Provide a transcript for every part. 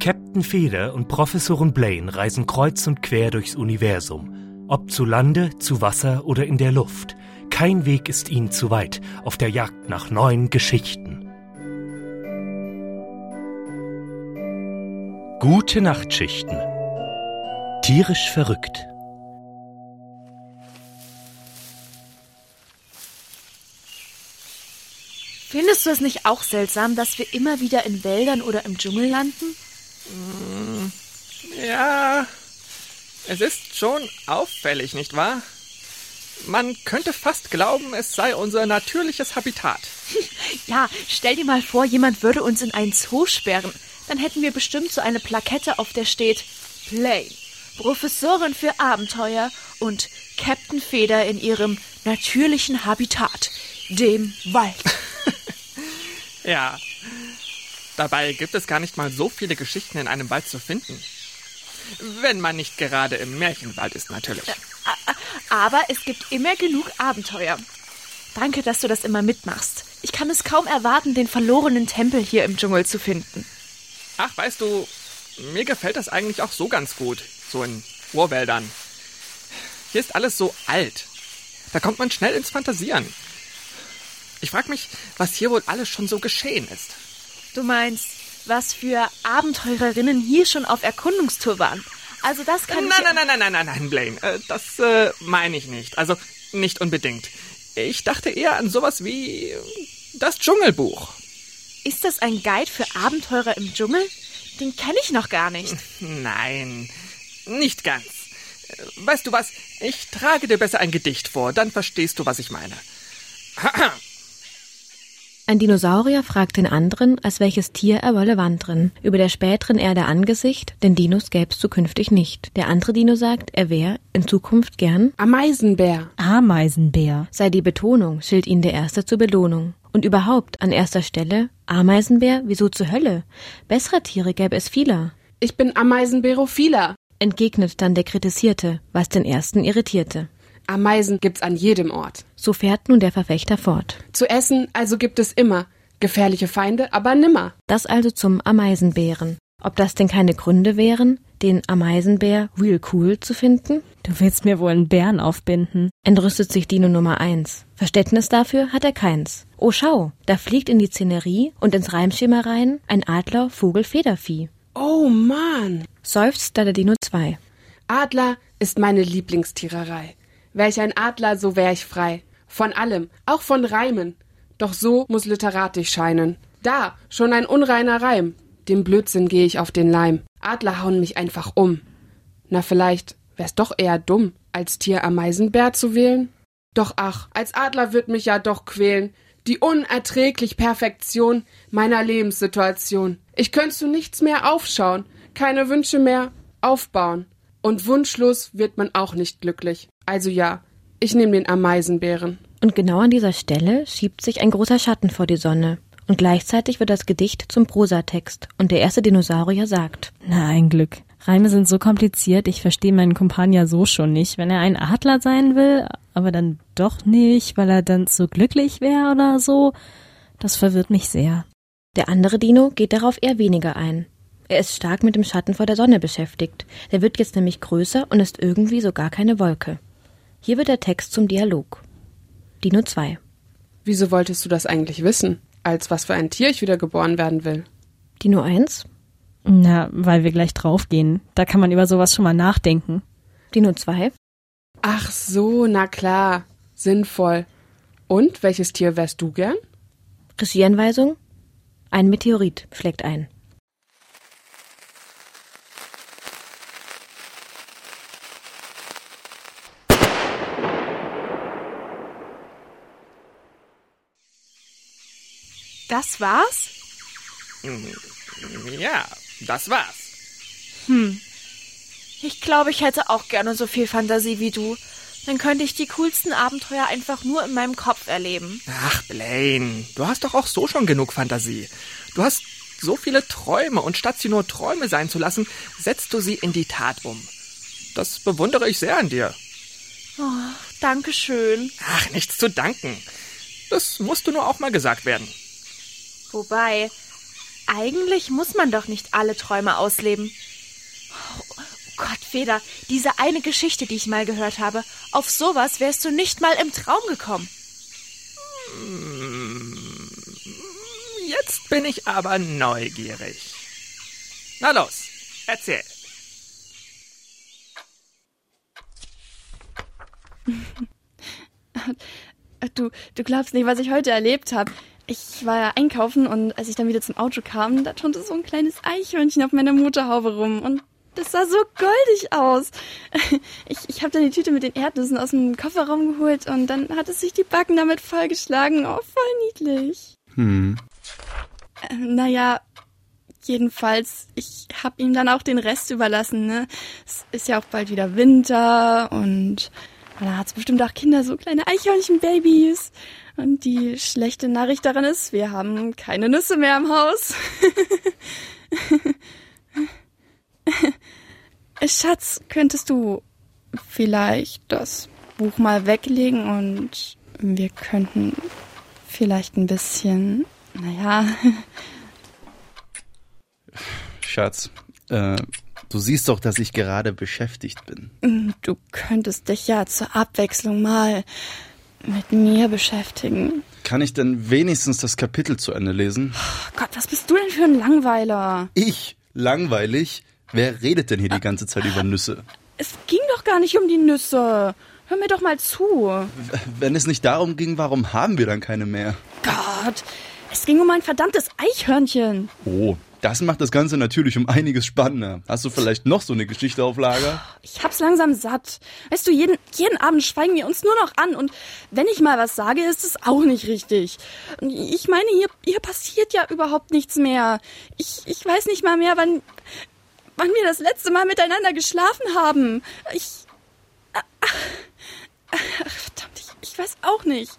Captain Feder und Professorin Blaine reisen kreuz und quer durchs Universum. Ob zu Lande, zu Wasser oder in der Luft. Kein Weg ist ihnen zu weit auf der Jagd nach neuen Geschichten. Gute Nachtschichten. Tierisch verrückt. Findest du es nicht auch seltsam, dass wir immer wieder in Wäldern oder im Dschungel landen? Ja, es ist schon auffällig, nicht wahr? Man könnte fast glauben, es sei unser natürliches Habitat. Ja, stell dir mal vor, jemand würde uns in einen Zoo sperren. Dann hätten wir bestimmt so eine Plakette, auf der steht Play, Professorin für Abenteuer und Captain Feder in ihrem natürlichen Habitat, dem Wald. Ja. Dabei gibt es gar nicht mal so viele Geschichten in einem Wald zu finden. Wenn man nicht gerade im Märchenwald ist, natürlich. Aber es gibt immer genug Abenteuer. Danke, dass du das immer mitmachst. Ich kann es kaum erwarten, den verlorenen Tempel hier im Dschungel zu finden. Ach, weißt du, mir gefällt das eigentlich auch so ganz gut. So in Urwäldern. Hier ist alles so alt. Da kommt man schnell ins Fantasieren. Ich frag mich, was hier wohl alles schon so geschehen ist. Du meinst, was für Abenteurerinnen hier schon auf Erkundungstour waren. Also das kann Nein, ich... nein, nein, nein, nein, nein, nein, Blaine. Äh, das äh, meine ich nicht. Also nicht unbedingt. Ich dachte eher an sowas wie das Dschungelbuch. Ist das ein Guide für Abenteurer im Dschungel? Den kenne ich noch gar nicht. Nein, nicht ganz. Äh, Weißt du was? Ich trage dir besser ein Gedicht vor, dann verstehst du, was ich meine. Ein Dinosaurier fragt den anderen, als welches Tier er wolle wandern. Über der späteren Erde Angesicht, denn Dinos gäb's zukünftig nicht. Der andere Dino sagt, er wär in Zukunft gern, Ameisenbär. Ameisenbär. sei die Betonung, schilt ihn der Erste zur Belohnung. Und überhaupt, an erster Stelle, Ameisenbär, wieso zur Hölle? Bessere Tiere gäbe es vieler. Ich bin Ameisenbärophiler. Entgegnet dann der Kritisierte, was den Ersten irritierte. Ameisen gibt's an jedem Ort. So fährt nun der Verfechter fort. Zu essen also gibt es immer. Gefährliche Feinde, aber nimmer. Das also zum Ameisenbären. Ob das denn keine Gründe wären, den Ameisenbär real cool zu finden? Du willst mir wohl einen Bären aufbinden. Entrüstet sich Dino Nummer eins. Verständnis dafür hat er keins. Oh schau, da fliegt in die Szenerie und ins Reimschema rein ein Adler, Vogel, Federvieh. Oh Mann. Seufzt da der Dino 2. Adler ist meine Lieblingstiererei. Wär ich ein Adler, so wär ich frei. Von allem, auch von Reimen. Doch so muss literatisch scheinen. Da, schon ein unreiner Reim. Dem Blödsinn geh ich auf den Leim. Adler hauen mich einfach um. Na, vielleicht wär's doch eher dumm, als Tier Ameisenbär zu wählen? Doch ach, als Adler wird mich ja doch quälen. Die unerträglich Perfektion meiner Lebenssituation. Ich könnt zu nichts mehr aufschauen, keine Wünsche mehr aufbauen. Und wunschlos wird man auch nicht glücklich. Also ja, ich nehme den Ameisenbären. Und genau an dieser Stelle schiebt sich ein großer Schatten vor die Sonne. Und gleichzeitig wird das Gedicht zum Prosatext. Und der erste Dinosaurier sagt, Na, ein Glück. Reime sind so kompliziert, ich verstehe meinen Kumpan ja so schon nicht. Wenn er ein Adler sein will, aber dann doch nicht, weil er dann so glücklich wäre oder so, das verwirrt mich sehr. Der andere Dino geht darauf eher weniger ein. Er ist stark mit dem Schatten vor der Sonne beschäftigt. Der wird jetzt nämlich größer und ist irgendwie so gar keine Wolke. Hier wird der Text zum Dialog. Dino 2. Wieso wolltest du das eigentlich wissen? Als was für ein Tier ich wieder geboren werden will? Dino 1. Na, weil wir gleich draufgehen. Da kann man über sowas schon mal nachdenken. Dino 2. Ach so, na klar. Sinnvoll. Und welches Tier wärst du gern? Regieanweisung. Ein Meteorit schlägt ein. Das war's? Ja, das war's. Hm. Ich glaube, ich hätte auch gerne so viel Fantasie wie du. Dann könnte ich die coolsten Abenteuer einfach nur in meinem Kopf erleben. Ach, Blaine, du hast doch auch so schon genug Fantasie. Du hast so viele Träume und statt sie nur Träume sein zu lassen, setzt du sie in die Tat um. Das bewundere ich sehr an dir. Oh, Dankeschön. Ach, nichts zu danken. Das musste nur auch mal gesagt werden. Wobei, eigentlich muss man doch nicht alle Träume ausleben. Oh Gott, Feder, diese eine Geschichte, die ich mal gehört habe, auf sowas wärst du nicht mal im Traum gekommen. Jetzt bin ich aber neugierig. Na los, erzähl. Du, du glaubst nicht, was ich heute erlebt habe. Ich war ja einkaufen und als ich dann wieder zum Auto kam, da turnte so ein kleines Eichhörnchen auf meiner Motorhaube rum und das sah so goldig aus. Ich, ich habe dann die Tüte mit den Erdnüssen aus dem Kofferraum geholt und dann hat es sich die Backen damit vollgeschlagen. Oh, voll niedlich. Hm. Äh, naja, jedenfalls, ich habe ihm dann auch den Rest überlassen. Ne? Es ist ja auch bald wieder Winter und da hat es bestimmt auch Kinder, so kleine Eichhörnchenbabys. Und die schlechte Nachricht daran ist, wir haben keine Nüsse mehr im Haus. Schatz, könntest du vielleicht das Buch mal weglegen und wir könnten vielleicht ein bisschen, naja. Schatz, äh, du siehst doch, dass ich gerade beschäftigt bin. Du könntest dich ja zur Abwechslung mal mit mir beschäftigen. Kann ich denn wenigstens das Kapitel zu Ende lesen? Oh Gott, was bist du denn für ein Langweiler? Ich? Langweilig? Wer redet denn hier die ganze Zeit über Nüsse? Es ging doch gar nicht um die Nüsse. Hör mir doch mal zu. Wenn es nicht darum ging, warum haben wir dann keine mehr? Gott, es ging um ein verdammtes Eichhörnchen. Oh, das macht das Ganze natürlich um einiges spannender. Hast du vielleicht noch so eine Geschichte auf Lager? Ich hab's langsam satt. Weißt du, jeden, jeden Abend schweigen wir uns nur noch an und wenn ich mal was sage, ist es auch nicht richtig. Ich meine, hier, hier passiert ja überhaupt nichts mehr. Ich, ich weiß nicht mal mehr, wann, wann wir das letzte Mal miteinander geschlafen haben. Ich. Ach, ach, verdammt, ich, ich weiß auch nicht.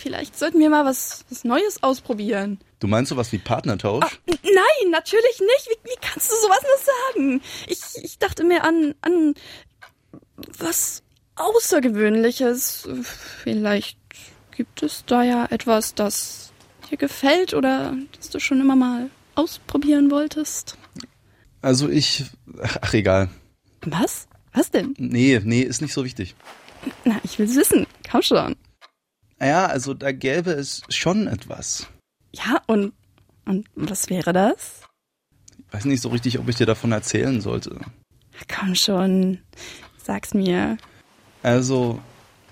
Vielleicht sollten wir mal was, was Neues ausprobieren. Du meinst sowas wie Partnertausch? Ah, nein, natürlich nicht. Wie, wie kannst du sowas nur sagen? Ich, ich dachte mir an, an was Außergewöhnliches. Vielleicht gibt es da ja etwas, das dir gefällt oder das du schon immer mal ausprobieren wolltest. Also ich. Ach, egal. Was? Was denn? Nee, nee, ist nicht so wichtig. Na, ich will's wissen. Komm schon. Ja, also da gäbe es schon etwas. Ja, und, und was wäre das? Ich weiß nicht so richtig, ob ich dir davon erzählen sollte. Komm schon, sag's mir. Also,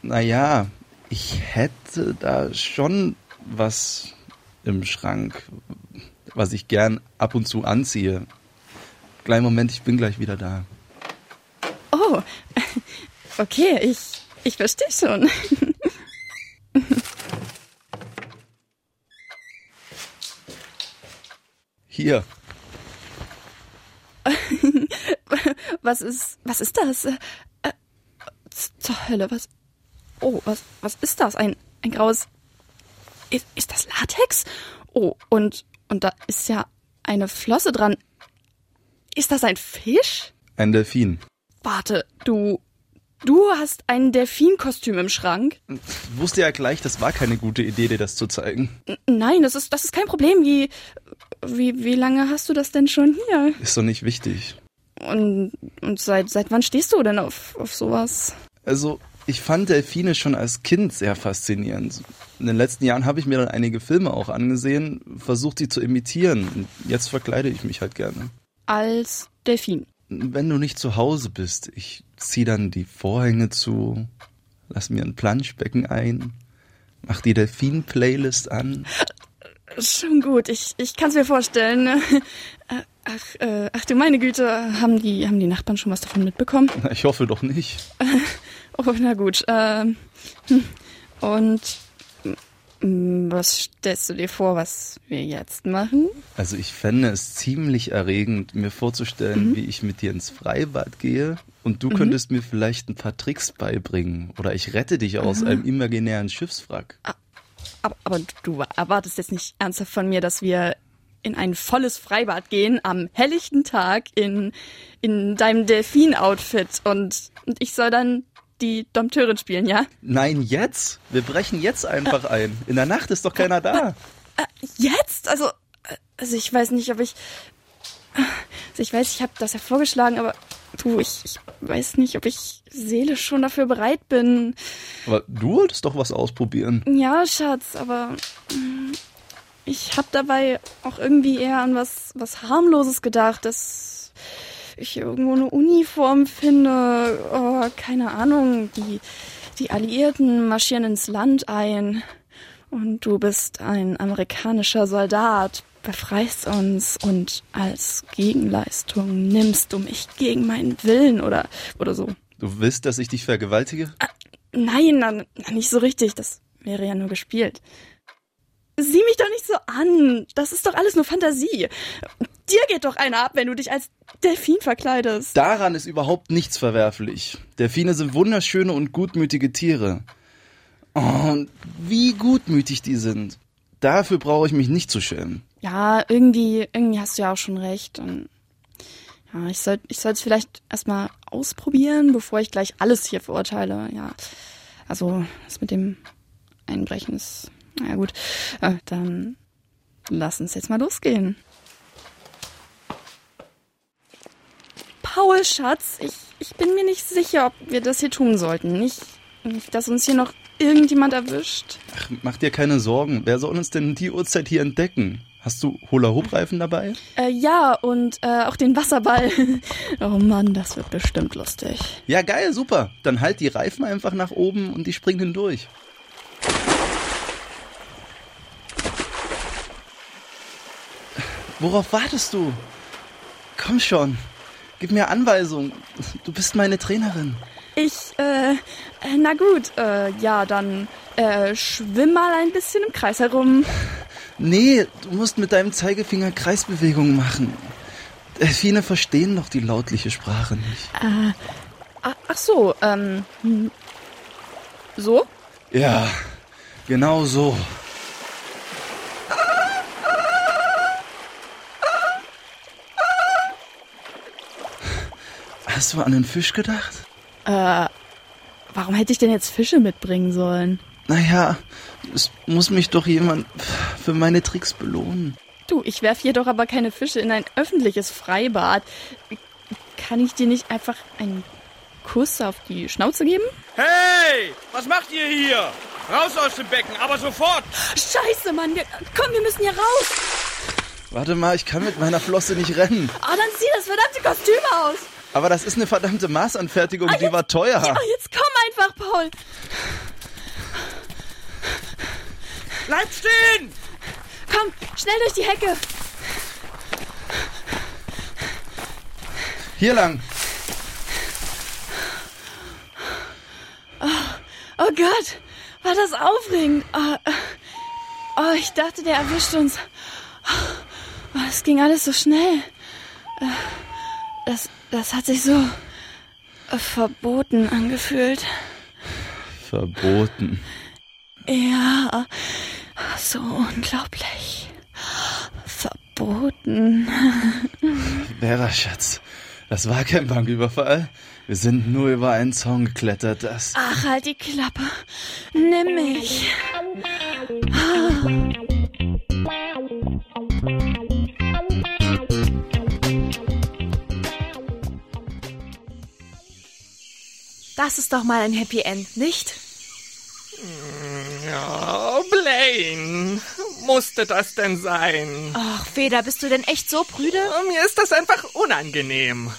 naja, ich hätte da schon was im Schrank, was ich gern ab und zu anziehe. Kleinen Moment, ich bin gleich wieder da. Oh, okay, ich, ich verstehe schon. Hier. Was ist, was ist das? Äh, äh, zur Hölle, was? Oh, was, was ist das? Ein, ein graues. Ist, ist das Latex? Oh, und, und da ist ja eine Flosse dran. Ist das ein Fisch? Ein Delfin. Warte, du, du hast ein Delfinkostüm im Schrank? Ich wusste ja gleich, das war keine gute Idee, dir das zu zeigen. N nein, das ist, das ist kein Problem. Wie, wie, wie lange hast du das denn schon hier? Ist doch nicht wichtig. Und, und seit, seit wann stehst du denn auf, auf sowas? Also, ich fand Delfine schon als Kind sehr faszinierend. In den letzten Jahren habe ich mir dann einige Filme auch angesehen, versucht sie zu imitieren. Und jetzt verkleide ich mich halt gerne. Als Delfin. Wenn du nicht zu Hause bist, ich zieh dann die Vorhänge zu, lass mir ein Planschbecken ein, mach die Delfin-Playlist an. Schon gut, ich, ich kann es mir vorstellen. Äh, Ach, äh, ach du meine Güte, haben die, haben die Nachbarn schon was davon mitbekommen? Ich hoffe doch nicht. Oh, na gut. Ähm, hm. und mm, was stellst du dir vor, was wir jetzt machen? Also ich fände es ziemlich erregend, mir vorzustellen, Mhm. wie ich mit dir ins Freibad gehe und du könntest mir vielleicht ein paar Tricks beibringen oder ich rette dich aus einem imaginären Schiffswrack. Aber, aber du erwartest jetzt nicht ernsthaft von mir, dass wir in ein volles Freibad gehen am helllichten Tag in, in deinem Delfin-Outfit und, und ich soll dann die Dompteurin spielen, ja? Nein, jetzt. Wir brechen jetzt einfach ein. In der Nacht ist doch keiner da. Äh, jetzt? Also, äh, also ich weiß nicht, ob ich. Also ich weiß, ich habe das ja vorgeschlagen, aber du, ich, ich weiß nicht, ob ich seelisch schon dafür bereit bin. Aber du wolltest doch was ausprobieren. Ja, Schatz, aber mm, ich habe dabei auch irgendwie eher an was, was harmloses gedacht, dass ich irgendwo eine Uniform finde. Oh, keine Ahnung, die, die Alliierten marschieren ins Land ein. Und du bist ein amerikanischer Soldat, befreist uns und als Gegenleistung nimmst du mich gegen meinen Willen oder, oder so. Du willst, dass ich dich vergewaltige? Ah, nein, na, na, nicht so richtig. Das wäre ja nur gespielt. Sieh mich doch nicht so an. Das ist doch alles nur Fantasie. Dir geht doch einer ab, wenn du dich als Delfin verkleidest. Daran ist überhaupt nichts verwerflich. Delfine sind wunderschöne und gutmütige Tiere. Und wie gutmütig die sind. Dafür brauche ich mich nicht zu schämen. Ja, irgendwie, irgendwie hast du ja auch schon recht. Und ja, ich soll ich es vielleicht erstmal ausprobieren, bevor ich gleich alles hier verurteile. Ja. Also, das mit dem Einbrechen ist. Na gut. Äh, dann lass uns jetzt mal losgehen. Paul, Schatz, ich, ich bin mir nicht sicher, ob wir das hier tun sollten. Nicht, nicht, dass uns hier noch irgendjemand erwischt. Ach, mach dir keine Sorgen. Wer soll uns denn die Uhrzeit hier entdecken? Hast du Hula-Hoop-Reifen dabei? Äh, ja, und äh, auch den Wasserball. oh Mann, das wird bestimmt lustig. Ja, geil, super. Dann halt die Reifen einfach nach oben und die springen hindurch. Worauf wartest du? Komm schon. Gib mir Anweisungen. Du bist meine Trainerin. Ich, äh, na gut, äh, ja, dann äh, schwimm mal ein bisschen im Kreis herum. Nee, du musst mit deinem Zeigefinger Kreisbewegungen machen. Delfine verstehen doch die lautliche Sprache nicht. Äh, ach so, ähm, so? Ja, genau so. Hast du an den Fisch gedacht? Äh, warum hätte ich denn jetzt Fische mitbringen sollen? Naja, es muss mich doch jemand für meine Tricks belohnen. Du, ich werf hier doch aber keine Fische in ein öffentliches Freibad. Kann ich dir nicht einfach einen Kuss auf die Schnauze geben? Hey, was macht ihr hier? Raus aus dem Becken, aber sofort! Scheiße, Mann, wir, komm, wir müssen hier raus! Warte mal, ich kann mit meiner Flosse nicht rennen. Ah, dann zieh das verdammte Kostüm aus! Aber das ist eine verdammte Maßanfertigung, ah, jetzt, die war teuer. Ja, jetzt komm einfach, Paul. Bleib stehen! Komm, schnell durch die Hecke. Hier lang. Oh, oh Gott, war das aufregend. Oh, oh, ich dachte, der erwischt uns. Oh, es ging alles so schnell. Das, das hat sich so verboten angefühlt. Verboten. Ja, so unglaublich. Verboten. Vera, Schatz, das war kein Banküberfall. Wir sind nur über einen Zaun geklettert, das. Ach, halt die Klappe. Nimm mich. Das ist doch mal ein Happy End, nicht? Ja, Blaine, musste das denn sein? Ach, Feder, bist du denn echt so prüde? Mir ist das einfach unangenehm.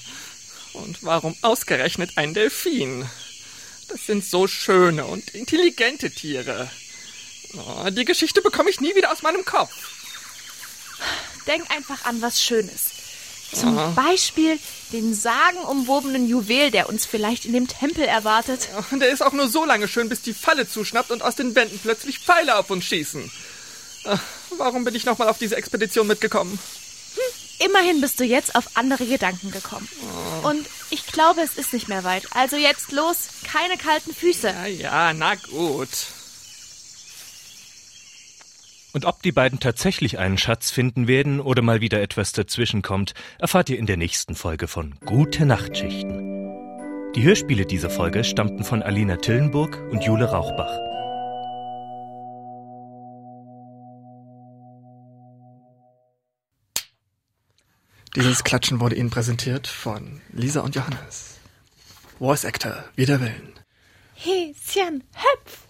Und warum ausgerechnet ein Delfin? Das sind so schöne und intelligente Tiere. Oh, die Geschichte bekomme ich nie wieder aus meinem Kopf. Denk einfach an was Schönes. Zum Aha. Beispiel den sagenumwobenen Juwel, der uns vielleicht in dem Tempel erwartet. Ja, der ist auch nur so lange schön, bis die Falle zuschnappt und aus den Wänden plötzlich Pfeile auf uns schießen. Ach, warum bin ich nochmal auf diese Expedition mitgekommen? Hm, immerhin bist du jetzt auf andere Gedanken gekommen. Oh. Und ich glaube, es ist nicht mehr weit. Also jetzt los, keine kalten Füße. Ja, ja, na gut. Und ob die beiden tatsächlich einen Schatz finden werden oder mal wieder etwas dazwischenkommt, erfahrt ihr in der nächsten Folge von Gute Nachtschichten. Die Hörspiele dieser Folge stammten von Alina Tillenburg und Jule Rauchbach. Dieses Klatschen wurde Ihnen präsentiert von Lisa und Johannes. Voice Actor, wider Willen. Häschen, hüpf!